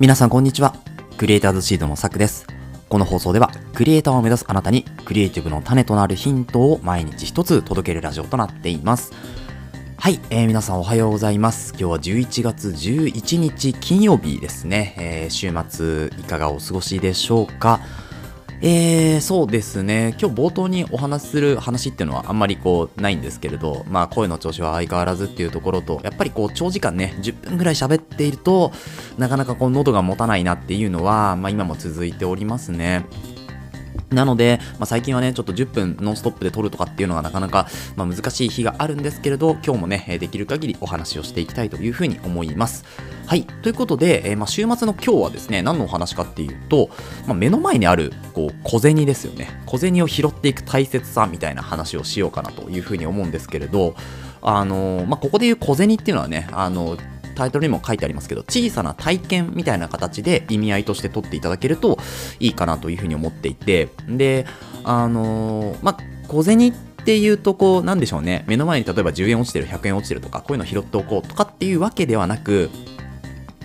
皆さんこんにちは。クリエイターズシードのサクです。この放送では、クリエイターを目指すあなたに、クリエイティブの種となるヒントを毎日一つ届けるラジオとなっています。はい、えー、皆さんおはようございます。今日は11月11日金曜日ですね。えー週末いかがお過ごしでしょうか？えー、そうですね。今日冒頭にお話しする話っていうのはあんまりこうないんですけれど、まあ声の調子は相変わらずっていうところと、やっぱりこう長時間ね、10分ぐらい喋っていると、なかなかこう喉が持たないなっていうのは、まあ今も続いておりますね。なので、まあ、最近はね、ちょっと10分ノンストップで撮るとかっていうのがなかなか、まあ、難しい日があるんですけれど、今日もね、できる限りお話をしていきたいというふうに思います。はい。ということで、えーまあ、週末の今日はですね、何のお話かっていうと、ま、目の前にある、こう、小銭ですよね。小銭を拾っていく大切さみたいな話をしようかなというふうに思うんですけれど、あのーま、ここでいう小銭っていうのはね、あのタイトルにも書いてありますけど、小さな体験みたいな形で意味合いとして取っていただけるといいかなというふうに思っていて、で、あのーまあ、小銭っていうと、こう、なんでしょうね、目の前に例えば10円落ちてる、100円落ちてるとか、こういうの拾っておこうとかっていうわけではなく、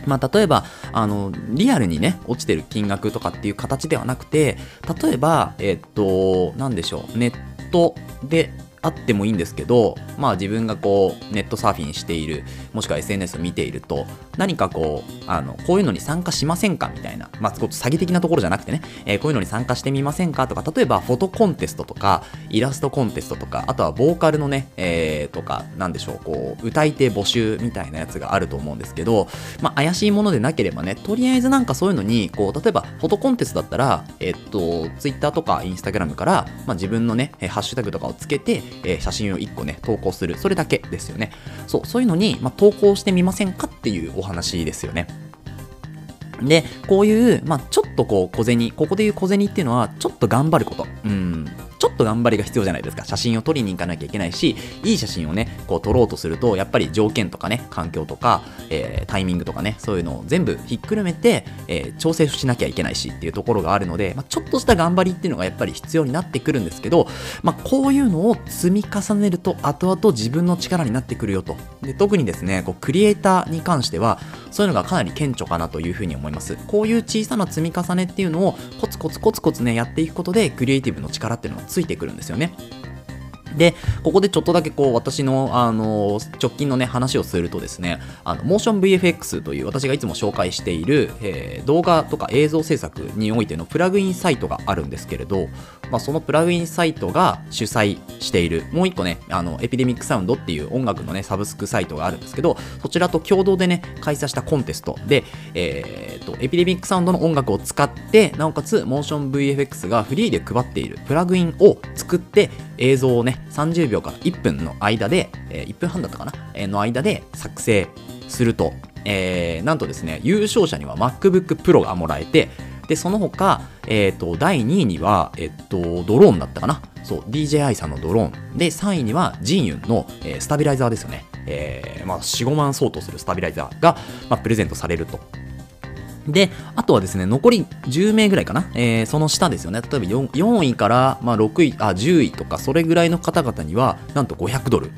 まあ、例えば、あの、リアルにね、落ちてる金額とかっていう形ではなくて、例えば、えっと、なんでしょう、ネットであってもいいんですけど、まあ自分がこう、ネットサーフィンしている、もしくは SNS を見ていると、何かこう、あの、こういうのに参加しませんかみたいな、まあ、ちょっと詐欺的なところじゃなくてね、えーこういうのに参加してみませんかとか、例えばフォトコンテストとか、イラストコンテストとか、あとはボーカルのね、えーとか、なんでしょう、こう、歌い手募集みたいなやつがあると思うんですけど、まあ、怪しいものでなければね、とりあえずなんかそういうのに、こう、例えば、フォトコンテストだったら、えっと、Twitter とか Instagram から、まあ、自分のね、ハッシュタグとかをつけて、えー写真を1個ね、投稿する。それだけですよね。そう、そういうのに、まあ、投稿してみませんかっていうお話ですよね。で、こういう、まあ、ちょっとこう、小銭、ここでいう小銭っていうのは、ちょっと頑張ること。うん。ちょっと頑張りが必要じゃないですか。写真を撮りに行かなきゃいけないし、いい写真をね、こう撮ろうとすると、やっぱり条件とかね、環境とか、えータイミングとかね、そういうのを全部ひっくるめて、えー調整しなきゃいけないしっていうところがあるので、まあ、ちょっとした頑張りっていうのがやっぱり必要になってくるんですけど、まあ、こういうのを積み重ねると、後々自分の力になってくるよと。で特にですね、こうクリエイターに関しては、そういうのがかなり顕著かなというふうに思います。こういう小さな積み重ねっていうのをコツコツコツコツね、やっていくことで、クリエイティブの力っていうのがついてくるんですよね。で、ここでちょっとだけこう、私の、あの、直近のね、話をするとですね、あの、モーション VFX という私がいつも紹介している、えー動画とか映像制作においてのプラグインサイトがあるんですけれど、まあ、そのプラグインサイトが主催している、もう一個ね、あの、エピデミックサウンドっていう音楽のね、サブスクサイトがあるんですけど、そちらと共同でね、開催したコンテストで、えーと、エピデミックサウンドの音楽を使って、なおかつ、モーション VFX がフリーで配っているプラグインを作って、映像をね、30秒から1分の間で、えー1分半だったかな、えーの間で作成すると、えーなんとですね、優勝者には MacBook Pro がもらえて、で、その他、えっ、と、第2位には、えっ、と、ドローンだったかな？そう、DJI さんのドローン。で、3位には、ジンユンの、えースタビライザーですよね。えーまあ、4、5万相当するスタビライザーが、まあ、プレゼントされると。で、あとはですね、残り10名ぐらいかな、えーその下ですよね。例えば 4, 4位から、まあ、6位、あ、10位とか、それぐらいの方々には、なんと500ドル、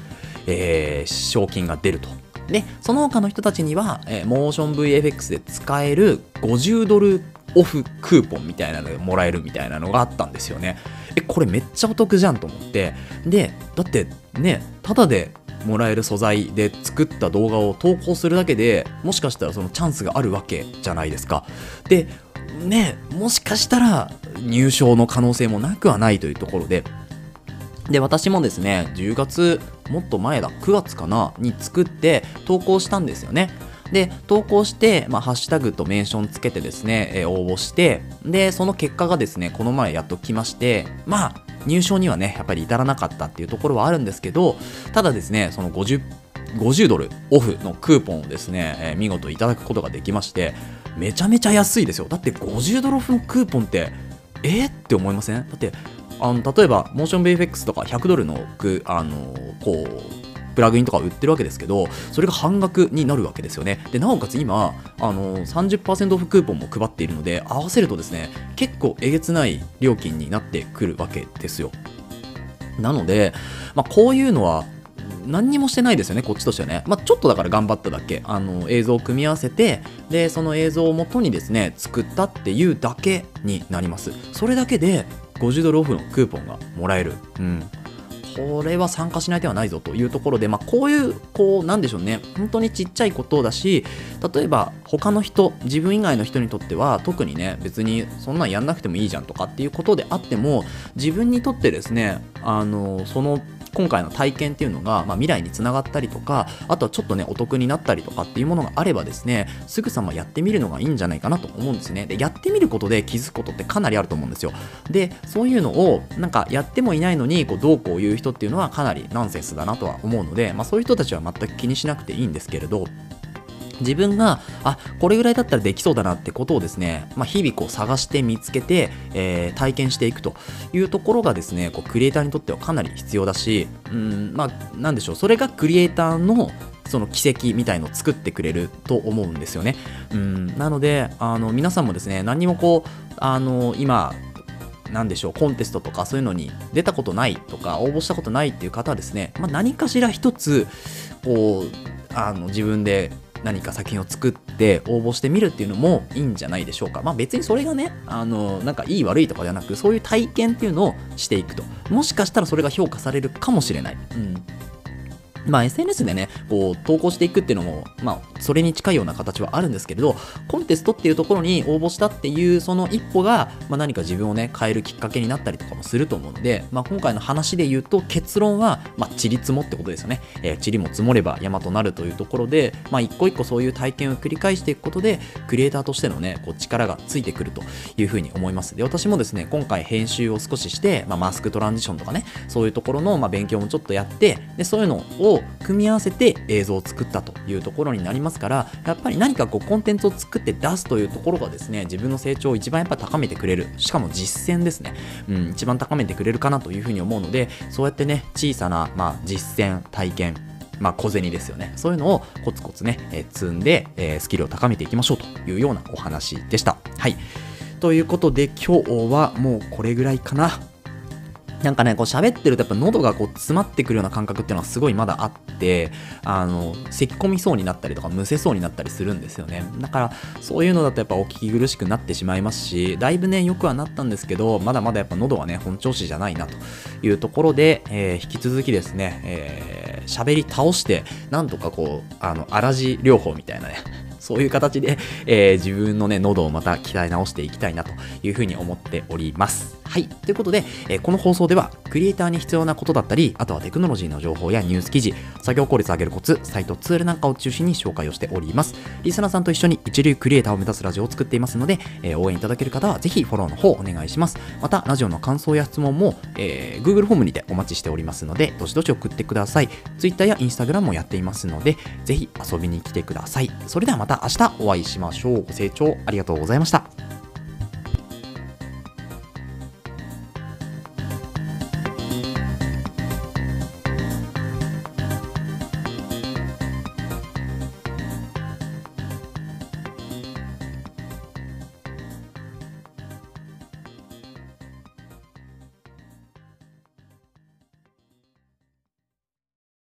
えー賞金が出ると。で、その他の人たちには、えー、モーション VFX で使える50ドルオフクーポンみたいなのがもらえるみたいなのがあったんですよね。え、これめっちゃお得じゃんと思って。で、だってね、ただでもらえる素材で作った動画を投稿するだけでもしかしたらそのチャンスがあるわけじゃないですか。で、ね、もしかしたら入賞の可能性もなくはないというところで、で、私もですね、10月、もっと前だ、9月かな、に作って投稿したんですよね。で、投稿して、まあ、ハッシュタグとメンションつけてですね、え応募して、で、その結果がですね、この前やっと来まして、まあ、入賞にはね、やっぱり至らなかったっていうところはあるんですけど、ただですね、その50、50ドルオフのクーポンをですね、えー見事いただくことができまして、めちゃめちゃ安いですよ。だって50ドルオフのクーポンって、えー、って思いません？だって、あの例えば、モーションベイフェックスとか100ドルのく、あのこう、プラグインとか売ってるわけですけど、それが半額になるわけですよね。で、なおかつ今、あの30%オフクーポンも配っているので、合わせるとですね、結構えげつない料金になってくるわけですよ。なので、まあ、こういうのは、何にもしてないですよねこっちとしてはね、まあ、ちょっとだから頑張っただけ。あの映像を組み合わせてでその映像をもとにですね作ったっていうだけになります。それだけで50ドルオフのクーポンがもらえる。うん。これは参加しない手はないぞというところで、まあ、こういう、こう、なんでしょうね、本当にちっちゃいことだし、例えば、他の人、自分以外の人にとっては、特にね、別にそんなんやんなくてもいいじゃんとかっていうことであっても、自分にとってですね、あの、その今回の体験っていうのが、まあ、未来につながったりとかあとはちょっとねお得になったりとかっていうものがあればですねすぐさまやってみるのがいいんじゃないかなと思うんですね。でやってみることで気づくことってかなりあると思うんですよ。でそういうのをなんかやってもいないのにこうどうこう言う人っていうのはかなりナンセンスだなとは思うので、まあ、そういう人たちは全く気にしなくていいんですけれど自分が、あ、これぐらいだったらできそうだなってことをですね、まあ、日々こう探して見つけて、えー、体験していくというところがですね、こうクリエイターにとってはかなり必要だし、うん、まあ、なんでしょう、それがクリエイターのその奇跡みたいのを作ってくれると思うんですよね。うん、なので、あの、皆さんもですね、何もこう、あの、今、なんでしょうコンテストとかそういうのに出たことないとか応募したことないっていう方はですね、まあ、何かしら一つこうあの自分で何か作品を作って応募してみるっていうのもいいんじゃないでしょうか。まあ別にそれがね、あの、なんかいい悪いとかではなく、そういう体験っていうのをしていくと。もしかしたらそれが評価されるかもしれない。うん。まあ SNS でね、こう投稿していくっていうのも、まあそれに近いような形はあるんですけれど、コンテストっていうところに応募したっていうその一歩が、まあ何か自分をね、変えるきっかけになったりとかもすると思うので、まあ今回の話で言うと結論は、まあ塵積もってことですよね。えー、塵も積もれば山となるというところで、まあ一個一個そういう体験を繰り返していくことで、クリエイターとしてのね、こう力がついてくるというふうに思います。で、私もですね、今回編集を少しして、まあマスクトランジションとかね、そういうところの、まあ、勉強もちょっとやって、で、そういうのを組み合わせて映像を作ったというところになりますからやっぱり何かこうコンテンツを作って出すというところがですね自分の成長を一番やっぱ高めてくれるしかも実践ですね、うん、一番高めてくれるかなというふうに思うのでそうやってね小さな、まあ、実践体験まあ、小銭ですよね。そういうのをコツコツね、えー、積んで、えー、スキルを高めていきましょうというようなお話でした。はい。ということで今日はもうこれぐらいかな。なんかね、こう喋ってるとやっぱ喉がこう詰まってくるような感覚っていうのはすごいまだあって、あの、咳込みそうになったりとか、むせそうになったりするんですよね。だから、そういうのだとやっぱお聞き苦しくなってしまいますし、だいぶね、良くはなったんですけど、まだまだやっぱ喉はね、本調子じゃないなというところで、えー、引き続きですね、えー、喋り倒して、なんとかこう、あの、荒地療法みたいなね、そういう形で、えー、自分のね、喉をまた鍛え直していきたいなというふうに思っております。はい。ということで、えー、この放送では、クリエイターに必要なことだったり、あとはテクノロジーの情報やニュース記事、作業効率を上げるコツ、サイト、ツールなんかを中心に紹介をしております。リスナーさんと一緒に一流クリエイターを目指すラジオを作っていますので、えー、応援いただける方はぜひフォローの方お願いします。また、ラジオの感想や質問も、えー、Google フォームにてお待ちしておりますので、どしどし送ってください。Twitter や Instagram もやっていますので、ぜひ遊びに来てください。それではまた明日お会いしましょう。ご清聴ありがとうございました。